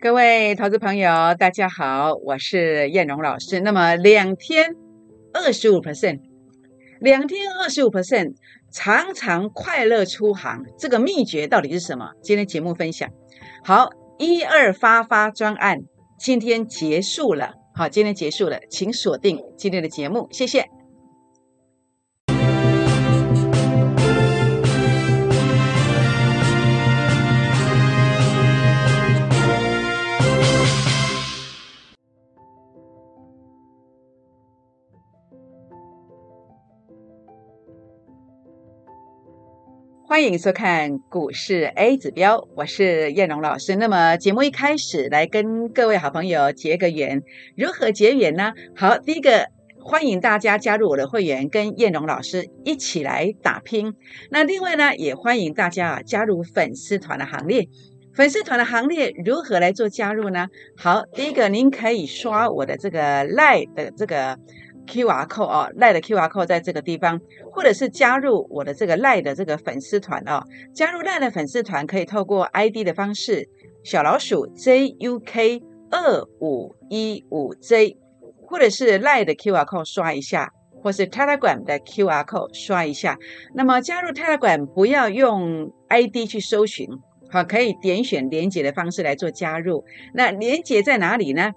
各位投资朋友，大家好，我是燕荣老师。那么两天二十五 percent，两天二十五 percent，常常快乐出行，这个秘诀到底是什么？今天节目分享。好，一二发发专案，今天结束了。好，今天结束了，请锁定今天的节目，谢谢。欢迎收看股市 A 指标，我是燕荣老师。那么节目一开始来跟各位好朋友结个缘，如何结缘呢？好，第一个欢迎大家加入我的会员，跟燕荣老师一起来打拼。那另外呢，也欢迎大家啊加入粉丝团的行列。粉丝团的行列如何来做加入呢？好，第一个您可以刷我的这个 lie 的这个。Q R code 哦，赖的 Q R code 在这个地方，或者是加入我的这个赖的这个粉丝团哦。加入赖的粉丝团可以透过 I D 的方式，小老鼠 J U K 二五一五 J，或者是赖的 Q R code 刷一下，或是 Telegram 的 Q R code 刷一下。那么加入 Telegram 不要用 I D 去搜寻，好，可以点选连接的方式来做加入。那连接在哪里呢？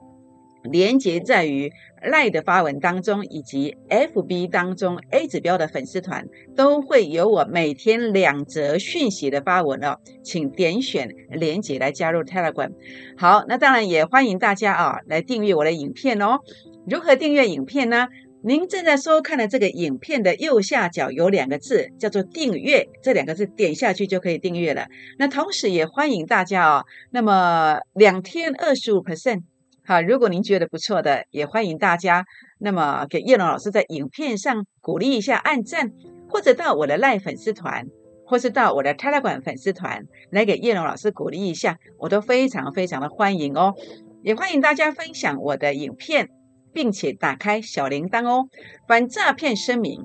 连接在于赖的发文当中，以及 FB 当中 A 指标的粉丝团都会有我每天两则讯息的发文哦，请点选连接来加入 Telegram。好，那当然也欢迎大家啊来订阅我的影片哦。如何订阅影片呢？您正在收看的这个影片的右下角有两个字，叫做订阅，这两个字点下去就可以订阅了。那同时也欢迎大家哦，那么两天二十五 percent。好，如果您觉得不错的，也欢迎大家，那么给叶龙老师在影片上鼓励一下，按赞，或者到我的赖粉丝团，或是到我的 Telegram 粉丝团来给叶龙老师鼓励一下，我都非常非常的欢迎哦。也欢迎大家分享我的影片，并且打开小铃铛哦。反诈骗声明：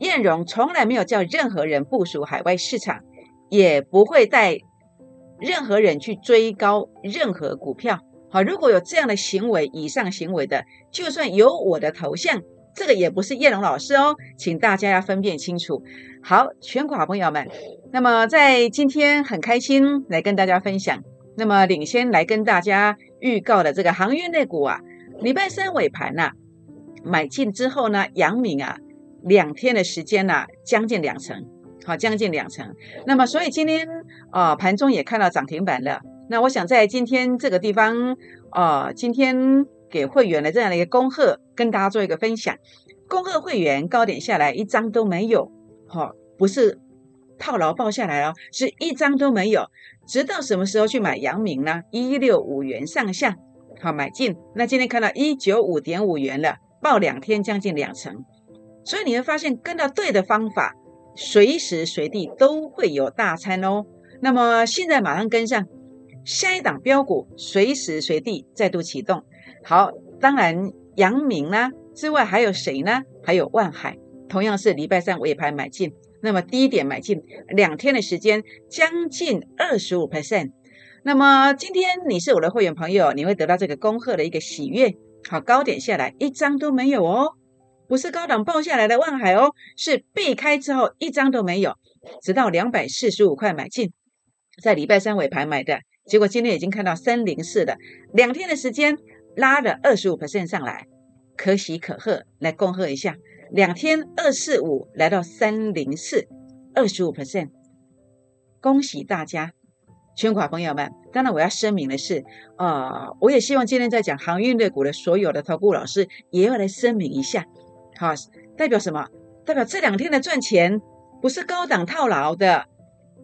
燕荣从来没有叫任何人部署海外市场，也不会带任何人去追高任何股票。好，如果有这样的行为，以上行为的，就算有我的头像，这个也不是叶龙老师哦，请大家要分辨清楚。好，全国好朋友们，那么在今天很开心来跟大家分享，那么领先来跟大家预告的这个航运类股啊，礼拜三尾盘呐，买进之后呢，阳明啊，两天的时间呐，将近两成，好，将近两成。那么所以今天啊，盘中也看到涨停板了。那我想在今天这个地方，呃，今天给会员的这样的一个恭贺，跟大家做一个分享。恭贺会员高点下来一张都没有，好，不是套牢报下来哦，是一张都没有。直到什么时候去买阳明呢？一六五元上下，好买进。那今天看到一九五点五元了，报两天将近两成。所以你会发现，跟到对的方法，随时随地都会有大餐哦。那么现在马上跟上。下一档标股随时随地再度启动。好，当然阳明呢之外还有谁呢？还有万海，同样是礼拜三尾盘买进。那么低点买进两天的时间，将近二十五 percent。那么今天你是我的会员朋友，你会得到这个恭贺的一个喜悦。好，高点下来一张都没有哦，不是高档报下来的万海哦，是避开之后一张都没有，直到两百四十五块买进，在礼拜三尾盘买的。结果今天已经看到三零四的两天的时间拉了二十五 percent 上来，可喜可贺，来恭贺一下。两天二四五来到三零四，二十五 percent，恭喜大家，全款朋友们。当然我要声明的是，啊，我也希望今天在讲航运类股的所有的投顾老师也要来声明一下，好，代表什么？代表这两天的赚钱不是高档套牢的，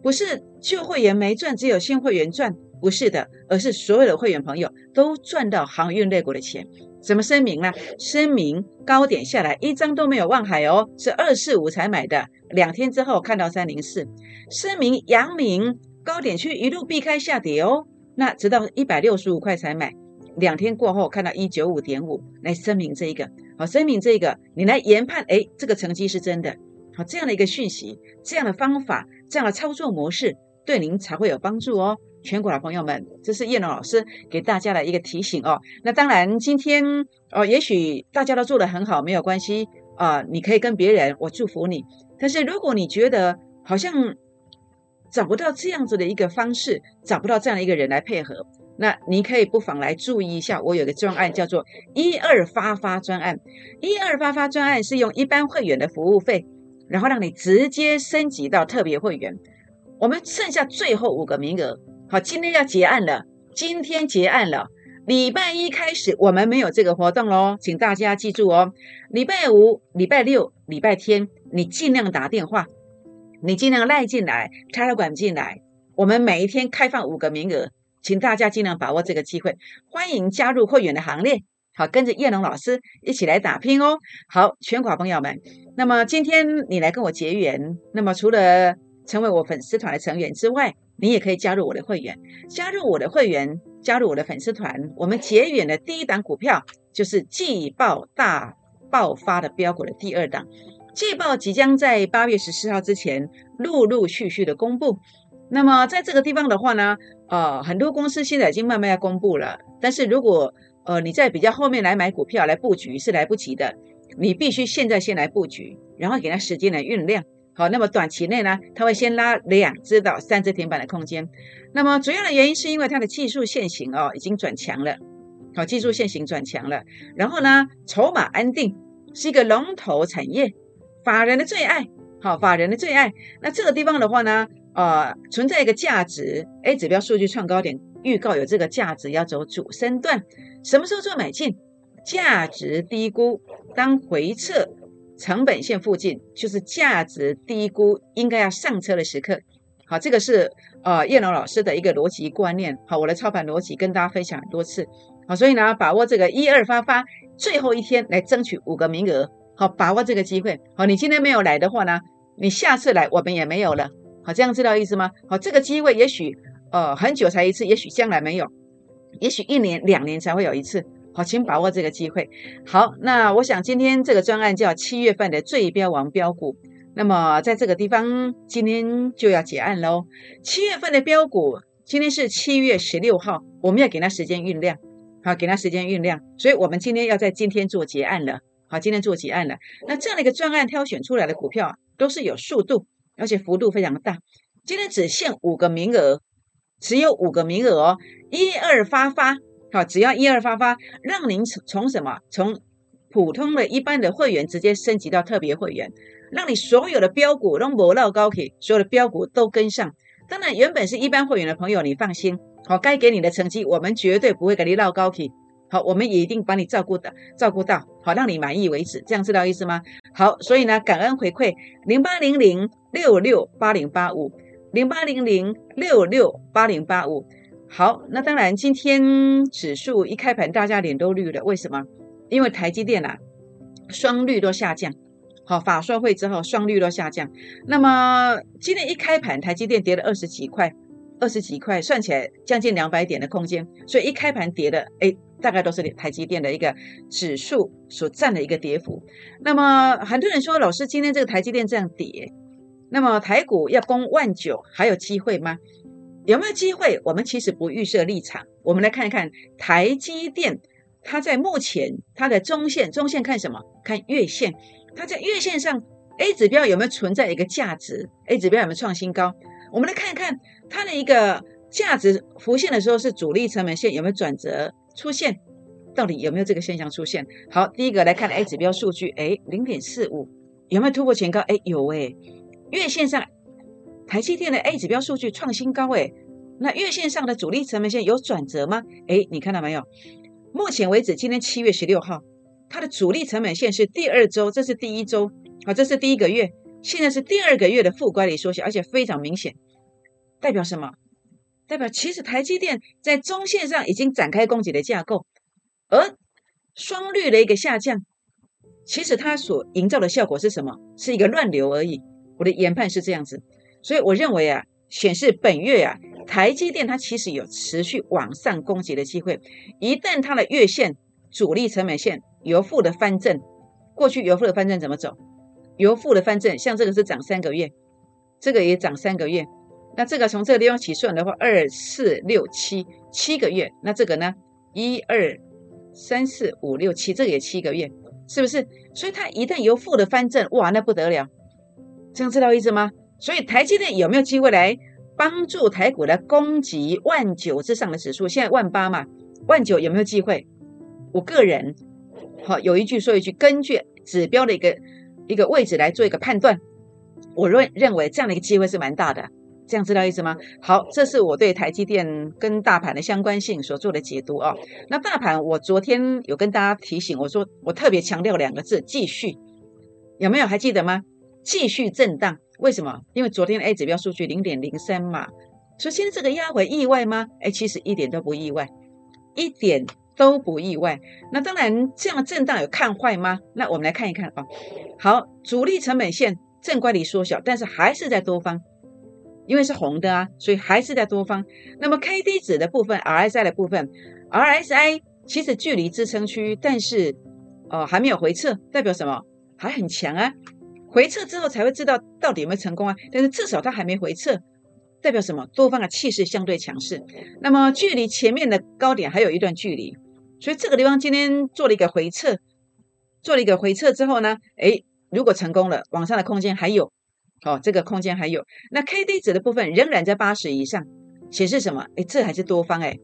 不是旧会员没赚，只有新会员赚。不是的，而是所有的会员朋友都赚到航运类股的钱。怎么声明呢？声明高点下来一张都没有望海哦，是二四五才买的，两天之后看到三零四。声明阳明高点区一路避开下跌哦，那直到一百六十五块才买，两天过后看到一九五点五，来声明这一个，好，声明这一个，你来研判，哎，这个成绩是真的，好，这样的一个讯息，这样的方法，这样的操作模式，对您才会有帮助哦。全国的朋友们，这是叶龙老师给大家的一个提醒哦。那当然，今天哦，也许大家都做得很好，没有关系啊，你可以跟别人，我祝福你。但是如果你觉得好像找不到这样子的一个方式，找不到这样的一个人来配合，那你可以不妨来注意一下，我有个专案叫做一二发发专案。一二发发专案是用一般会员的服务费，然后让你直接升级到特别会员。我们剩下最后五个名额，好，今天要结案了。今天结案了，礼拜一开始我们没有这个活动喽，请大家记住哦。礼拜五、礼拜六、礼拜天，你尽量打电话，你尽量赖进来，插了管进来。我们每一天开放五个名额，请大家尽量把握这个机会，欢迎加入会员的行列。好，跟着叶龙老师一起来打拼哦。好，全国朋友们，那么今天你来跟我结缘，那么除了成为我粉丝团的成员之外，你也可以加入我的会员。加入我的会员，加入我的粉丝团，我们结缘的第一档股票就是季报大爆发的标股的第二档。季报即将在八月十四号之前陆陆续续的公布。那么在这个地方的话呢，呃，很多公司现在已经慢慢要公布了。但是如果呃你在比较后面来买股票来布局是来不及的，你必须现在先来布局，然后给它时间来酝酿。好，那么短期内呢，它会先拉两只到三只停板的空间。那么主要的原因是因为它的技术线型哦已经转强了，好，技术线型转强了。然后呢，筹码安定是一个龙头产业，法人的最爱，好，法人的最爱。那这个地方的话呢，呃，存在一个价值，A 指标数据创高点预告有这个价值要走主升段，什么时候做买进？价值低估，当回撤。成本线附近就是价值低估，应该要上车的时刻。好，这个是呃叶龙老师的一个逻辑观念。好，我的操盘逻辑跟大家分享很多次。好，所以呢，把握这个一二发发最后一天来争取五个名额。好，把握这个机会。好，你今天没有来的话呢，你下次来我们也没有了。好，这样知道意思吗？好，这个机会也许呃很久才一次，也许将来没有，也许一年两年才会有一次。好，请把握这个机会。好，那我想今天这个专案叫七月份的最标王标股。那么在这个地方，今天就要结案喽。七月份的标股，今天是七月十六号，我们要给它时间酝酿。好，给它时间酝酿。所以我们今天要在今天做结案了。好，今天做结案了。那这样的一个专案挑选出来的股票，都是有速度，而且幅度非常大。今天只限五个名额，只有五个名额哦，一二发发。好，只要一二发发，让您从什么从普通的一般的会员直接升级到特别会员，让你所有的标股都磨到高铁，所有的标股都跟上。当然，原本是一般会员的朋友，你放心，好，该给你的成绩，我们绝对不会给你绕高铁。好，我们也一定把你照顾的照顾到，好，让你满意为止。这样知道意思吗？好，所以呢，感恩回馈零八零零六六八零八五零八零零六六八零八五。好，那当然，今天指数一开盘，大家脸都绿了。为什么？因为台积电啊，双率都下降。好，法说会之后，双率都下降。那么今天一开盘，台积电跌了二十几块，二十几块，算起来将近两百点的空间。所以一开盘跌的，哎，大概都是台积电的一个指数所占的一个跌幅。那么很多人说，老师，今天这个台积电这样跌，那么台股要攻万九还有机会吗？有没有机会？我们其实不预设立场，我们来看一看台积电，它在目前它的中线，中线看什么？看月线，它在月线上 A 指标有没有存在一个价值？A 指标有没有创新高？我们来看一看它的一个价值浮现的时候，是主力成本线有没有转折出现？到底有没有这个现象出现？好，第一个来看 A 指标数据，哎，零点四五有没有突破前高？哎，有哎，月线上。台积电的 A 指标数据创新高，诶，那月线上的主力成本线有转折吗？诶，你看到没有？目前为止，今天七月十六号，它的主力成本线是第二周，这是第一周，好，这是第一个月，现在是第二个月的负乖离缩小，而且非常明显，代表什么？代表其实台积电在中线上已经展开供给的架构，而双率的一个下降，其实它所营造的效果是什么？是一个乱流而已。我的研判是这样子。所以我认为啊，显示本月啊，台积电它其实有持续往上攻击的机会。一旦它的月线主力成本线由负的翻正，过去由负的翻正怎么走？由负的翻正，像这个是涨三个月，这个也涨三个月，那这个从这个地方起算的话，二四六七七个月，那这个呢，一二三四五六七，这个也七个月，是不是？所以它一旦由负的翻正，哇，那不得了，这样知道意思吗？所以台积电有没有机会来帮助台股来攻击万九之上的指数？现在万八嘛，万九有没有机会？我个人好有一句说一句，根据指标的一个一个位置来做一个判断，我认认为这样的一个机会是蛮大的。这样知道意思吗？好，这是我对台积电跟大盘的相关性所做的解读啊。那大盘，我昨天有跟大家提醒，我说我特别强调两个字：继续。有没有还记得吗？继续震荡。为什么？因为昨天的 A 指标数据零点零三嘛。所以现在这个压回意外吗？哎，其实一点都不意外，一点都不意外。那当然，这样震荡有看坏吗？那我们来看一看啊。好，主力成本线正乖离缩小，但是还是在多方。因为是红的啊，所以还是在多方。那么 K D 指的部分，RSI 的部分，RSI 其实距离支撑区，但是哦还没有回撤，代表什么？还很强啊。回撤之后才会知道到底有没有成功啊。但是至少它还没回撤，代表什么？多方的气势相对强势。那么距离前面的高点还有一段距离，所以这个地方今天做了一个回撤，做了一个回撤之后呢，诶，如果成功了，往上的空间还有。好，这个空间还有那 K D 值的部分仍然在八十以上，显示什么？哎，这还是多方哎，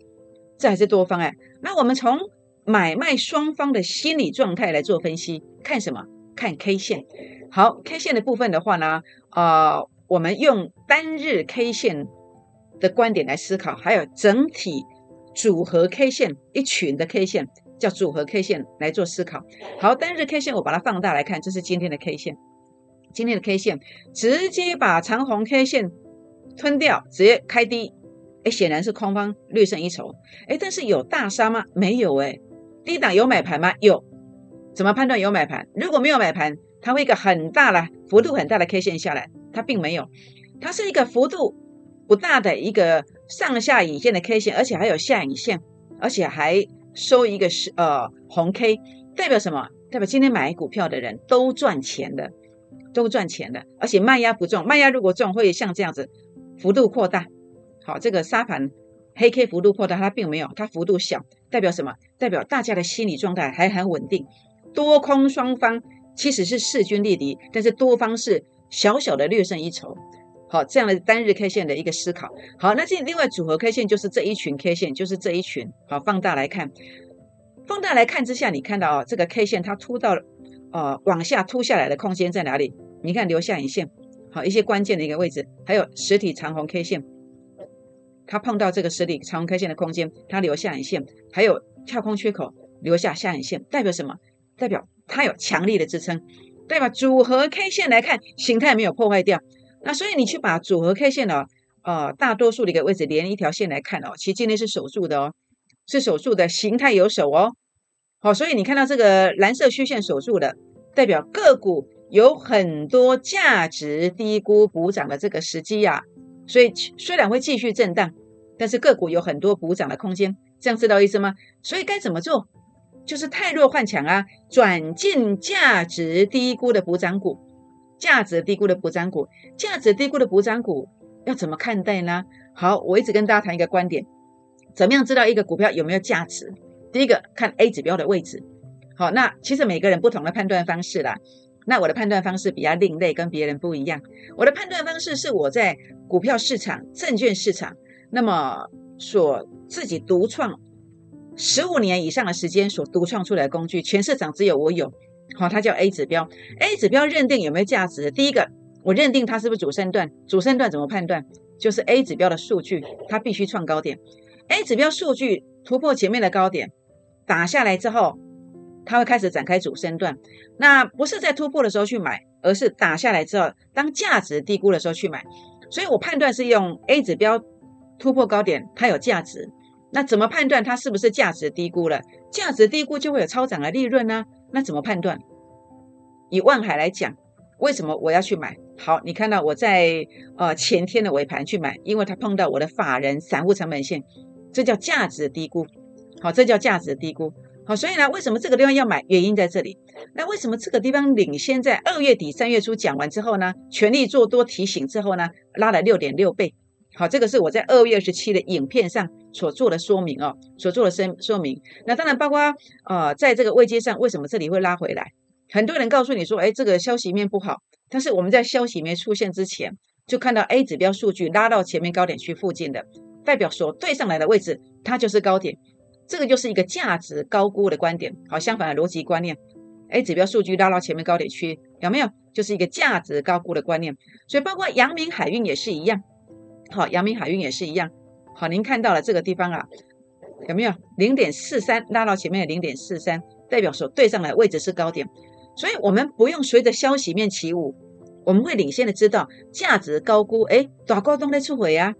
这还是多方哎。那我们从买卖双方的心理状态来做分析，看什么？看 K 线。好，K 线的部分的话呢，呃，我们用单日 K 线的观点来思考，还有整体组合 K 线一群的 K 线叫组合 K 线来做思考。好，单日 K 线我把它放大来看，这是今天的 K 线。今天的 K 线直接把长红 K 线吞掉，直接开低，哎，显然是空方略胜一筹，哎，但是有大杀吗？没有，哎，低档有买盘吗？有，怎么判断有买盘？如果没有买盘，它会一个很大的幅度很大的 K 线下来，它并没有，它是一个幅度不大的一个上下影线的 K 线，而且还有下影线，而且还收一个是呃红 K，代表什么？代表今天买股票的人都赚钱的。都赚钱的，而且卖压不重。卖压如果重，会像这样子幅度扩大。好，这个沙盘黑 K 幅度扩大，它并没有，它幅度小，代表什么？代表大家的心理状态还很稳定。多空双方其实是势均力敌，但是多方是小小的略胜一筹。好，这样的单日 K 线的一个思考。好，那这另外组合 K 线就是这一群 K 线，就是这一群。好，放大来看，放大来看之下，你看到哦，这个 K 线它突到呃往下突下来的空间在哪里？你看留下影线，好一些关键的一个位置，还有实体长红 K 线，它碰到这个实体长红 K 线的空间，它留下影线，还有跳空缺口留下下影线，代表什么？代表它有强力的支撑，对吧？组合 K 线来看，形态没有破坏掉，那所以你去把组合 K 线的呃大多数的一个位置连一条线来看哦，其实今天是守住的哦，是守住的形态有守哦，好，所以你看到这个蓝色虚线守住的，代表个股。有很多价值低估补涨的这个时机呀，所以虽然会继续震荡，但是个股有很多补涨的空间，这样知道意思吗？所以该怎么做？就是太弱换强啊，转进价值低估的补涨股，价值低估的补涨股，价值低估的补涨股要怎么看待呢？好，我一直跟大家谈一个观点，怎么样知道一个股票有没有价值？第一个看 A 指标的位置，好，那其实每个人不同的判断方式啦。那我的判断方式比较另类，跟别人不一样。我的判断方式是我在股票市场、证券市场，那么所自己独创十五年以上的时间所独创出来的工具，全市场只有我有。好，它叫 A 指标。A 指标认定有没有价值？第一个，我认定它是不是主升段？主升段怎么判断？就是 A 指标的数据，它必须创高点。A 指标数据突破前面的高点，打下来之后。它会开始展开主升段，那不是在突破的时候去买，而是打下来之后，当价值低估的时候去买。所以我判断是用 A 指标突破高点，它有价值。那怎么判断它是不是价值低估了？价值低估就会有超涨的利润呢？那怎么判断？以万海来讲，为什么我要去买？好，你看到我在呃前天的尾盘去买，因为它碰到我的法人散户成本线，这叫价值低估。好，这叫价值低估。好，所以呢，为什么这个地方要买？原因在这里。那为什么这个地方领先在二月底、三月初讲完之后呢？全力做多提醒之后呢，拉了六点六倍。好，这个是我在二月二十七的影片上所做的说明哦，所做的声说明。那当然包括呃，在这个位阶上，为什么这里会拉回来？很多人告诉你说，哎，这个消息面不好。但是我们在消息面出现之前，就看到 A 指标数据拉到前面高点区附近的，代表所对上来的位置，它就是高点。这个就是一个价值高估的观点。好，相反的逻辑观念，A 指标数据拉到前面高点区，有没有？就是一个价值高估的观念。所以包括阳明海运也是一样。好，阳明海运也是一样。好，您看到了这个地方啊，有没有零点四三拉到前面的零点四三，代表所对上来位置是高点。所以我们不用随着消息面起舞，我们会领先的知道价值高估。哎，大股东在出回啊，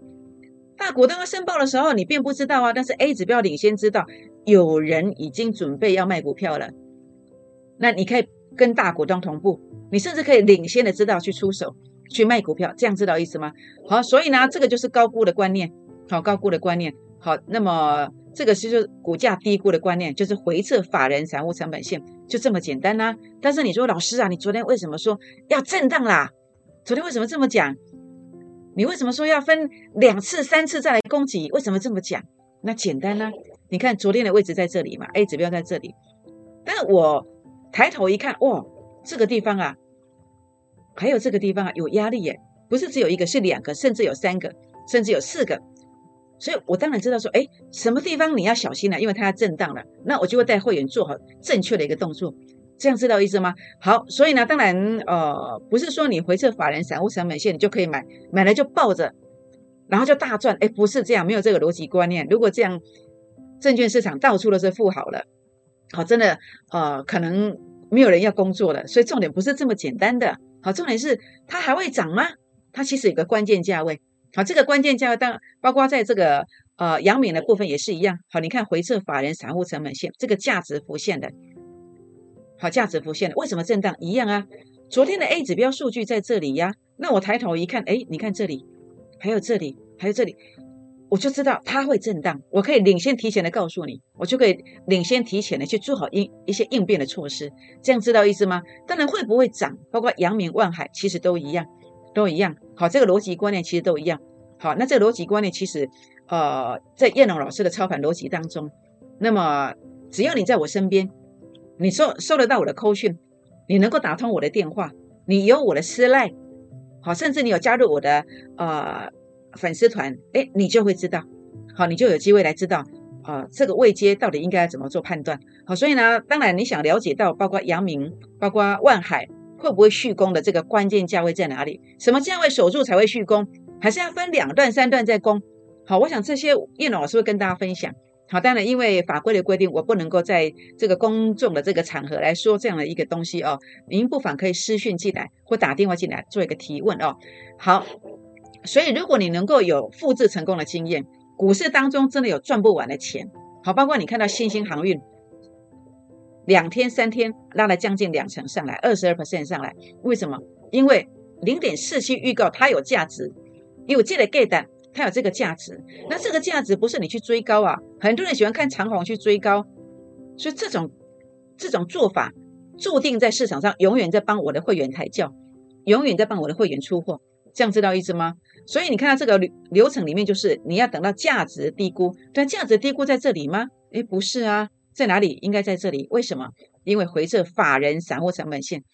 大股东要申报的时候，你并不知道啊。但是 A 指标领先知道有人已经准备要卖股票了，那你可以跟大股东同步，你甚至可以领先的知道去出手。去卖股票，这样知道意思吗？好，所以呢，这个就是高估的观念，好，高估的观念，好，那么这个是就股价低估的观念，就是回撤法人散户成本线，就这么简单呐。但是你说老师啊，你昨天为什么说要震荡啦？昨天为什么这么讲？你为什么说要分两次、三次再来攻击？为什么这么讲？那简单呢？你看昨天的位置在这里嘛，A 指标在这里，但是我抬头一看，哇，这个地方啊。还有这个地方啊，有压力耶，不是只有一个，是两个，甚至有三个，甚至有四个。所以我当然知道说，哎，什么地方你要小心了，因为它要震荡了。那我就会带会员做好正确的一个动作，这样知道意思吗？好，所以呢，当然呃，不是说你回撤法人散户成本线你就可以买，买了就抱着，然后就大赚。哎，不是这样，没有这个逻辑观念。如果这样，证券市场到处都是富豪了，好，真的呃，可能没有人要工作了。所以重点不是这么简单的。好，重点是它还会涨吗？它其实有个关键价位。好，这个关键价位当包括在这个呃阳明的部分也是一样。好，你看回撤法人散户成本线这个价值浮现的，好价值浮现的，为什么震荡一样啊？昨天的 A 指标数据在这里呀，那我抬头一看，哎，你看这里，还有这里，还有这里。我就知道它会震荡，我可以领先提前的告诉你，我就可以领先提前的去做好应一些应变的措施，这样知道意思吗？当然会不会涨，包括阳明、万海，其实都一样，都一样。好，这个逻辑观念其实都一样。好，那这个逻辑观念其实，呃，在叶龙老师的操盘逻辑当中，那么只要你在我身边，你收收得到我的扣讯，你能够打通我的电话，你有我的私赖，好，甚至你有加入我的呃。粉丝团，哎，你就会知道，好，你就有机会来知道，啊，这个位阶到底应该怎么做判断，好，所以呢，当然你想了解到，包括阳明，包括万海会不会续攻的这个关键价位在哪里？什么价位守住才会续攻？还是要分两段、三段再攻？好，我想这些叶老师会跟大家分享。好，当然因为法规的规定，我不能够在这个公众的这个场合来说这样的一个东西哦。您不妨可以私讯进来或打电话进来做一个提问哦。好。所以，如果你能够有复制成功的经验，股市当中真的有赚不完的钱。好，包括你看到新兴航运，两天三天拉了将近两成上来，二十二 percent 上来，为什么？因为零点四七预告它有价值，因为这个 get 它有这个价值。那这个价值不是你去追高啊，很多人喜欢看长虹去追高，所以这种这种做法注定在市场上永远在帮我的会员抬轿，永远在帮我的会员出货。这样知道意思吗？所以你看到这个流流程里面，就是你要等到价值低估，但价值低估在这里吗？诶，不是啊，在哪里？应该在这里。为什么？因为回撤法人散户成本线，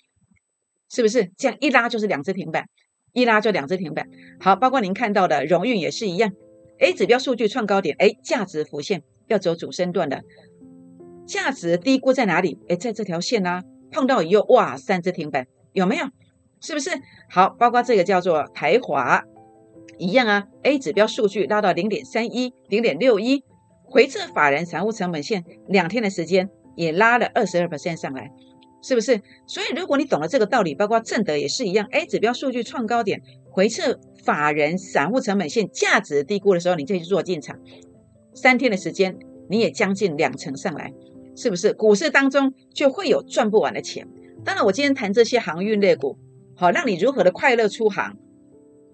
是不是？这样一拉就是两只停板，一拉就两只停板。好，包括您看到的荣运也是一样，A 指标数据创高点，诶，价值浮现要走主升段的，价值低估在哪里？诶，在这条线啊，碰到以后，哇，三只停板，有没有？是不是好？包括这个叫做台华一样啊，A 指标数据拉到零点三一、零点六一，回撤法人财务成本线两天的时间也拉了二十二上来，是不是？所以如果你懂了这个道理，包括正德也是一样，A 指标数据创高点，回撤法人散户成本线价值低估的时候，你再去做进场，三天的时间你也将近两成上来，是不是？股市当中就会有赚不完的钱。当然，我今天谈这些航运类股。好，让你如何的快乐出航？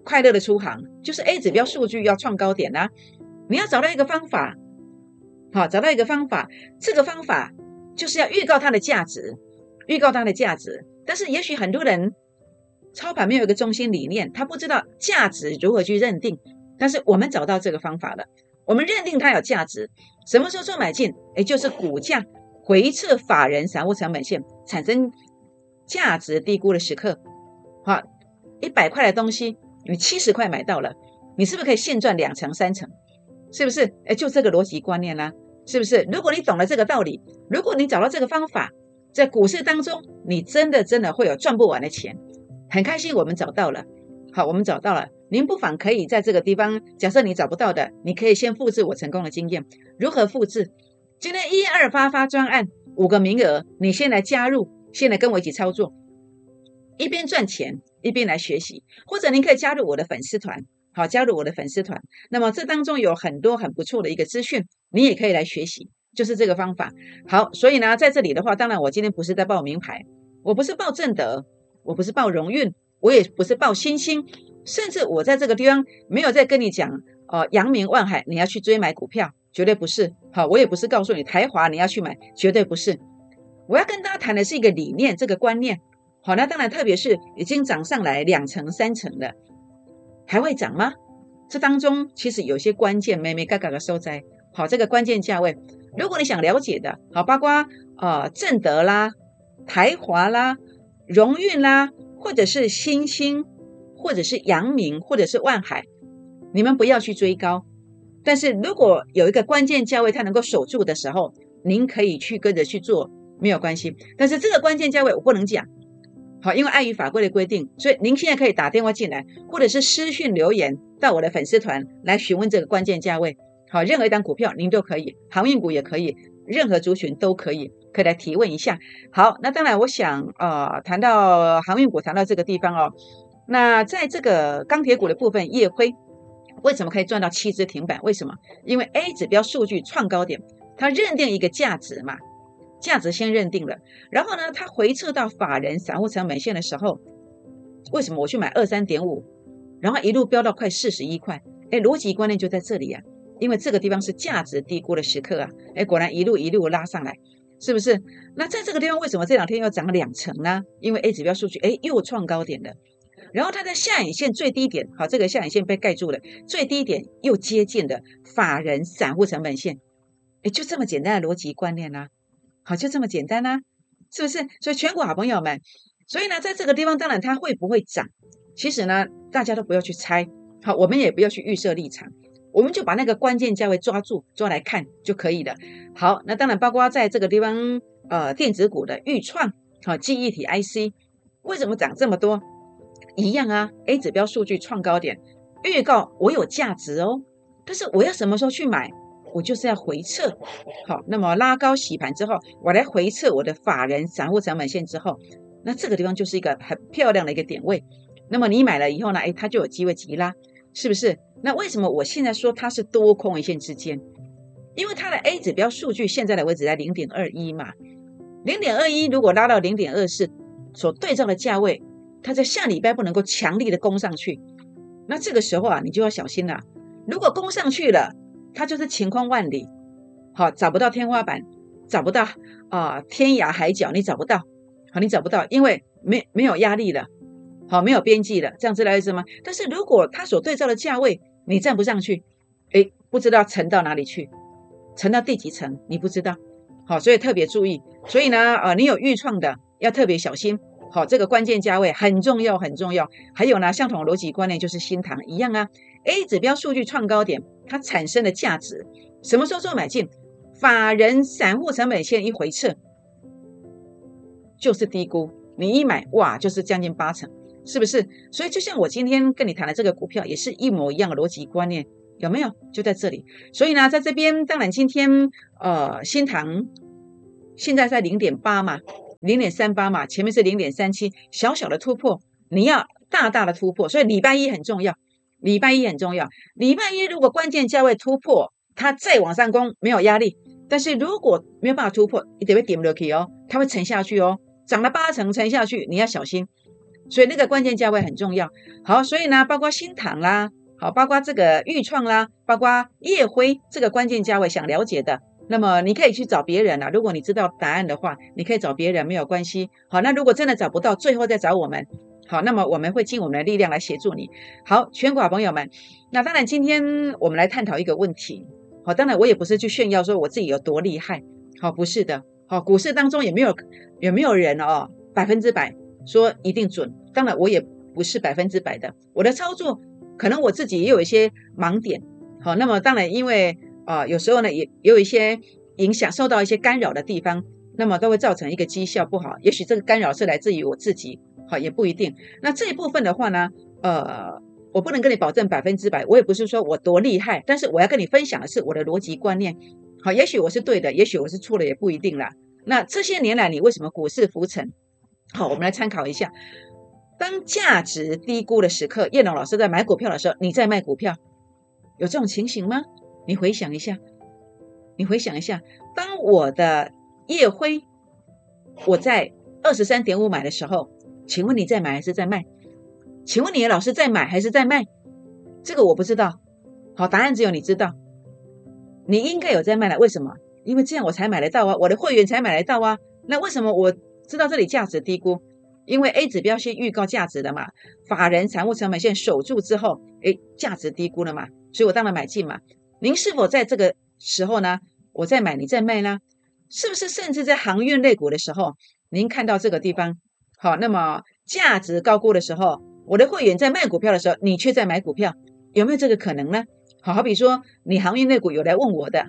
快乐的出航就是 A 指标数据要创高点呐。你要找到一个方法，好，找到一个方法。这个方法就是要预告它的价值，预告它的价值。但是也许很多人操盘没有一个中心理念，他不知道价值如何去认定，但是我们找到这个方法了，我们认定它有价值。什么时候做买进？也就是股价回撤法人散户成本线产生价值低估的时刻。好，一百块的东西，你七十块买到了，你是不是可以现赚两成三成？是不是？哎，就这个逻辑观念啦，是不是？如果你懂了这个道理，如果你找到这个方法，在股市当中，你真的真的会有赚不完的钱。很开心，我们找到了。好，我们找到了。您不妨可以在这个地方，假设你找不到的，你可以先复制我成功的经验。如何复制？今天一二发发专案，五个名额，你先来加入，先来跟我一起操作，一边赚钱一边来学习。或者您可以加入我的粉丝团，好，加入我的粉丝团。那么这当中有很多很不错的一个资讯，你也可以来学习，就是这个方法。好，所以呢，在这里的话，当然我今天不是在报名牌，我不是报正德。我不是报荣运，我也不是报星星，甚至我在这个地方没有在跟你讲，呃，扬名万海，你要去追买股票，绝对不是。好，我也不是告诉你台华你要去买，绝对不是。我要跟大家谈的是一个理念，这个观念。好，那当然，特别是已经涨上来两成、三成的，还会涨吗？这当中其实有些关键，没没嘎嘎的收在。好，这个关键价位，如果你想了解的，好，包括呃正德啦、台华啦。荣运啦，或者是星星，或者是阳明，或者是万海，你们不要去追高。但是如果有一个关键价位，它能够守住的时候，您可以去跟着去做，没有关系。但是这个关键价位我不能讲，好，因为碍于法规的规定，所以您现在可以打电话进来，或者是私讯留言到我的粉丝团来询问这个关键价位。好，任何一档股票您都可以，航运股也可以。任何族群都可以，可以来提问一下。好，那当然，我想，呃，谈到航运股，谈到这个地方哦，那在这个钢铁股的部分，夜辉为什么可以赚到七只停板？为什么？因为 A 指标数据创高点，它认定一个价值嘛，价值先认定了，然后呢，它回撤到法人散户成本线的时候，为什么我去买二三点五，然后一路飙到快四十一块？哎，逻辑观念就在这里啊。因为这个地方是价值低估的时刻啊，哎，果然一路一路拉上来，是不是？那在这个地方为什么这两天又涨了两成呢？因为 A 指标数据哎又创高点了，然后它的下影线最低点，好，这个下影线被盖住了，最低点又接近的法人散户成本线，哎，就这么简单的逻辑观念啦，好，就这么简单啦，是不是？所以全国好朋友们，所以呢，在这个地方当然它会不会涨，其实呢，大家都不要去猜，好，我们也不要去预设立场。我们就把那个关键价位抓住，抓来看就可以了。好，那当然包括在这个地方，呃，电子股的预创，好，记忆体 IC，为什么涨这么多？一样啊，A 指标数据创高点，预告我有价值哦。但是我要什么时候去买？我就是要回撤。好，那么拉高洗盘之后，我来回撤我的法人散户成本线之后，那这个地方就是一个很漂亮的一个点位。那么你买了以后呢？哎，它就有机会急拉，是不是？那为什么我现在说它是多空一线之间？因为它的 A 指标数据现在的位置在零点二一嘛，零点二一如果拉到零点二四，所对照的价位，它在下礼拜不能够强力的攻上去，那这个时候啊，你就要小心了。如果攻上去了，它就是晴空万里，好找不到天花板，找不到啊天涯海角，你找不到，好你找不到，因为没没有压力了，好没有边际了，这样知道意思吗？但是如果它所对照的价位，你站不上去，哎，不知道沉到哪里去，沉到第几层，你不知道，好，所以特别注意。所以呢，呃，你有预创的要特别小心，好，这个关键价位很重要，很重要。还有呢，相同逻辑观念就是新塘一样啊，A 指标数据创高点，它产生的价值，什么时候做买进？法人散户成本线一回撤，就是低估，你一买哇，就是将近八成。是不是？所以就像我今天跟你谈的这个股票，也是一模一样的逻辑观念，有没有？就在这里。所以呢，在这边，当然今天呃，新塘现在在零点八嘛，零点三八嘛，前面是零点三七，小小的突破，你要大大的突破。所以礼拜一很重要，礼拜一很重要。礼拜一如果关键价位突破，它再往上攻没有压力，但是如果没有办法突破，你得会点不落去哦，它会沉下去哦，涨了八成沉下去，你要小心。所以那个关键价位很重要。好，所以呢，包括新塘啦，好，包括这个豫创啦，包括夜辉这个关键价位想了解的，那么你可以去找别人啦。如果你知道答案的话，你可以找别人没有关系。好，那如果真的找不到，最后再找我们。好，那么我们会尽我们的力量来协助你。好，全国好朋友们，那当然今天我们来探讨一个问题。好，当然我也不是去炫耀说我自己有多厉害。好，不是的。好，股市当中也没有有没有人哦百分之百说一定准。当然我也不是百分之百的，我的操作可能我自己也有一些盲点。好，那么当然因为啊有时候呢也也有一些影响，受到一些干扰的地方。那么都会造成一个绩效不好，也许这个干扰是来自于我自己，好也不一定。那这一部分的话呢，呃，我不能跟你保证百分之百，我也不是说我多厉害，但是我要跟你分享的是我的逻辑观念，好，也许我是对的，也许我是错了，也不一定啦。那这些年来你为什么股市浮沉？好，我们来参考一下，当价值低估的时刻，叶龙老师在买股票的时候，你在卖股票，有这种情形吗？你回想一下，你回想一下，当我的。叶辉，我在二十三点五买的时候，请问你在买还是在卖？请问你的老师在买还是在卖？这个我不知道。好，答案只有你知道。你应该有在卖了，为什么？因为这样我才买得到啊，我的会员才买得到啊。那为什么我知道这里价值低估？因为 A 指标先预告价值的嘛，法人财务成本线守住之后，哎，价值低估了嘛，所以我当然买进嘛。您是否在这个时候呢？我在买，你在卖呢？是不是甚至在航运类股的时候，您看到这个地方好，那么价值高估的时候，我的会员在卖股票的时候，你却在买股票，有没有这个可能呢？好好比说，你航运类股有来问我的，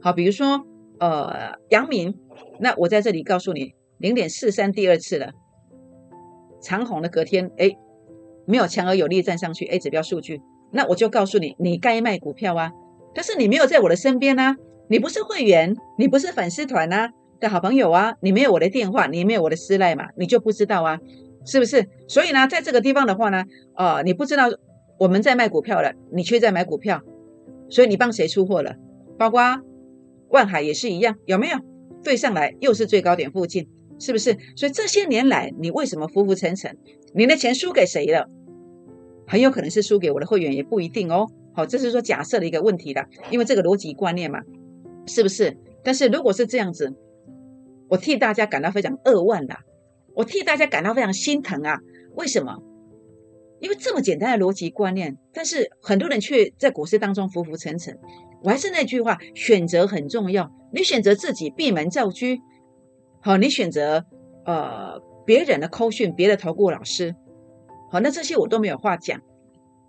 好，比如说呃，阳明，那我在这里告诉你，零点四三第二次了，长虹的隔天，哎，没有强而有力站上去 A 指标数据，那我就告诉你，你该卖股票啊，但是你没有在我的身边啊。你不是会员，你不是粉丝团啊的好朋友啊，你没有我的电话，你没有我的私赖嘛，你就不知道啊，是不是？所以呢，在这个地方的话呢，呃，你不知道我们在卖股票了，你却在买股票，所以你帮谁出货了？包括万海也是一样，有没有？对上来又是最高点附近，是不是？所以这些年来你为什么浮浮沉沉？你的钱输给谁了？很有可能是输给我的会员，也不一定哦。好，这是说假设的一个问题的，因为这个逻辑观念嘛。是不是？但是如果是这样子，我替大家感到非常扼腕的，我替大家感到非常心疼啊！为什么？因为这么简单的逻辑观念，但是很多人却在股市当中浮浮沉沉。我还是那句话，选择很重要。你选择自己闭门造车，好，你选择呃别人的扣讯，别的投顾老师，好，那这些我都没有话讲。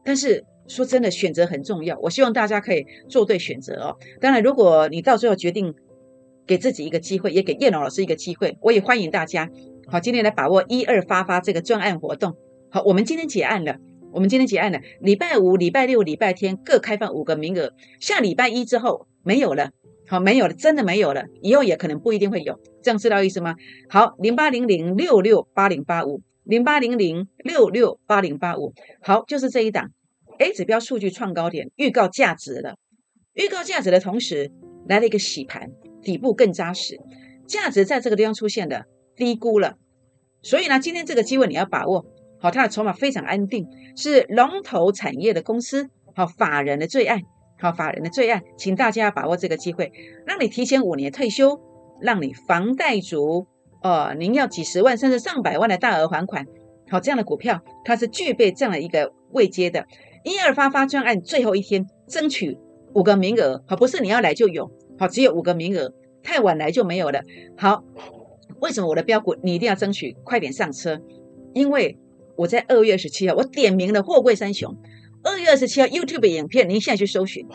但是。说真的，选择很重要。我希望大家可以做对选择哦。当然，如果你到最后决定给自己一个机会，也给叶龙老师一个机会，我也欢迎大家。好，今天来把握一二发发这个专案活动。好，我们今天结案了。我们今天结案了。礼拜五、礼拜六、礼拜天各开放五个名额。下礼拜一之后没有了。好，没有了，真的没有了。以后也可能不一定会有。这样知道意思吗？好，零八零零六六八零八五，零八零零六六八零八五。好，就是这一档。A 指标数据创高点，预告价值了。预告价值的同时，来了一个洗盘，底部更扎实，价值在这个地方出现的低估了。所以呢，今天这个机会你要把握好，它的筹码非常安定，是龙头产业的公司，好法人的最爱，好法人的最爱，请大家把握这个机会，让你提前五年退休，让你房贷族，呃，您要几十万甚至上百万的大额还款，好这样的股票，它是具备这样的一个位阶的。一二发发专案最后一天，争取五个名额，好，不是你要来就有，好，只有五个名额，太晚来就没有了。好，为什么我的标股你一定要争取快点上车？因为我在二月二十七号，我点名了货柜三雄。二月二十七号 YouTube 影片，您现在去搜寻。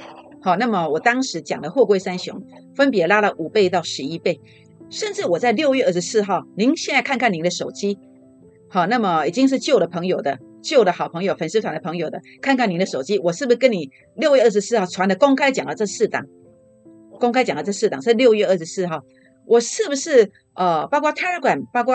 好，那么我当时讲的货柜三雄，分别拉了五倍到十一倍，甚至我在六月二十四号，您现在看看您的手机，好，那么已经是旧的朋友的。旧的好朋友、粉丝团的朋友的，看看您的手机，我是不是跟你六月二十四号传的公开讲了这四档？公开讲的这四档是六月二十四号，我是不是呃，包括 Telegram、包括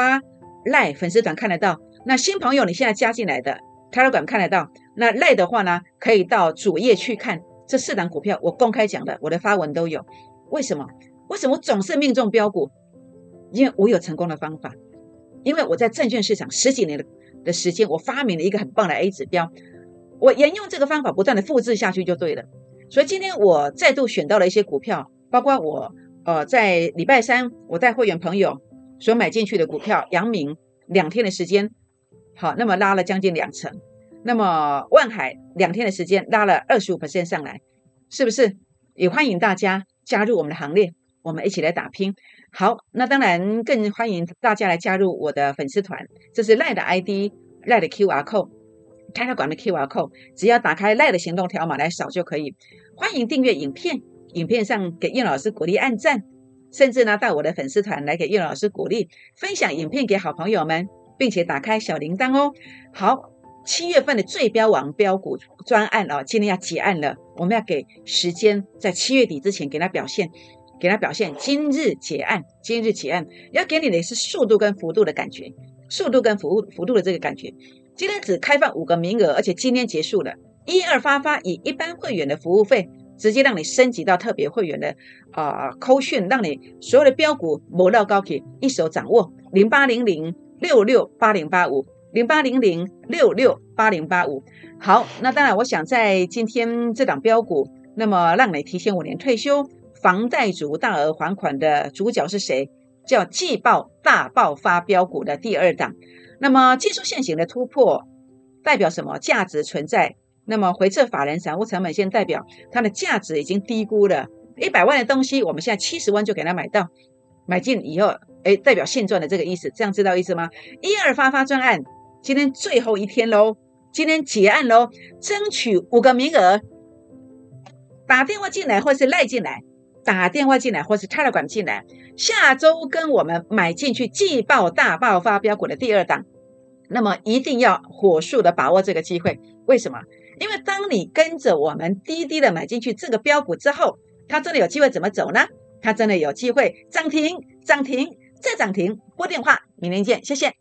Line 粉丝团看得到？那新朋友你现在加进来的 Telegram 看得到？那 Line 的话呢，可以到主页去看这四档股票，我公开讲的，我的发文都有。为什么？为什么总是命中标股？因为我有成功的方法，因为我在证券市场十几年的。的时间，我发明了一个很棒的 A 指标，我沿用这个方法不断的复制下去就对了。所以今天我再度选到了一些股票，包括我呃在礼拜三我带会员朋友所买进去的股票，阳明两天的时间，好，那么拉了将近两成。那么万海两天的时间拉了二十五上来，是不是？也欢迎大家加入我们的行列，我们一起来打拼。好，那当然更欢迎大家来加入我的粉丝团，这是赖的 ID，赖的 QR code，开发馆的 QR code，只要打开赖的行动条码来扫就可以。欢迎订阅影片，影片上给叶老师鼓励按赞，甚至呢到我的粉丝团来给叶老师鼓励，分享影片给好朋友们，并且打开小铃铛哦。好。七月份的最标王标股专案哦，今天要结案了。我们要给时间，在七月底之前给他表现，给他表现。今日结案，今日结案，要给你的是速度跟幅度的感觉，速度跟幅幅度的这个感觉。今天只开放五个名额，而且今天结束了。一二发发以一般会员的服务费，直接让你升级到特别会员的啊扣讯，让你所有的标股磨到高铁一手掌握。零八零零六六八零八五。零八零零六六八零八五，好，那当然，我想在今天这档标股，那么让你提前五年退休，房贷族大额还款的主角是谁？叫季报大爆发标股的第二档。那么技术线型的突破代表什么？价值存在。那么回撤法人散户成本线代表它的价值已经低估了。一百万的东西，我们现在七十万就给他买到，买进以后，哎，代表现赚的这个意思，这样知道意思吗？一二发发专案。今天最后一天喽，今天结案喽，争取五个名额，打电话进来或是赖进来，打电话进来或是 Telegram 进来，下周跟我们买进去季报大爆发标股的第二档，那么一定要火速的把握这个机会。为什么？因为当你跟着我们滴滴的买进去这个标股之后，它真的有机会怎么走呢？它真的有机会涨停，涨停再涨停。拨电话，明天见，谢谢。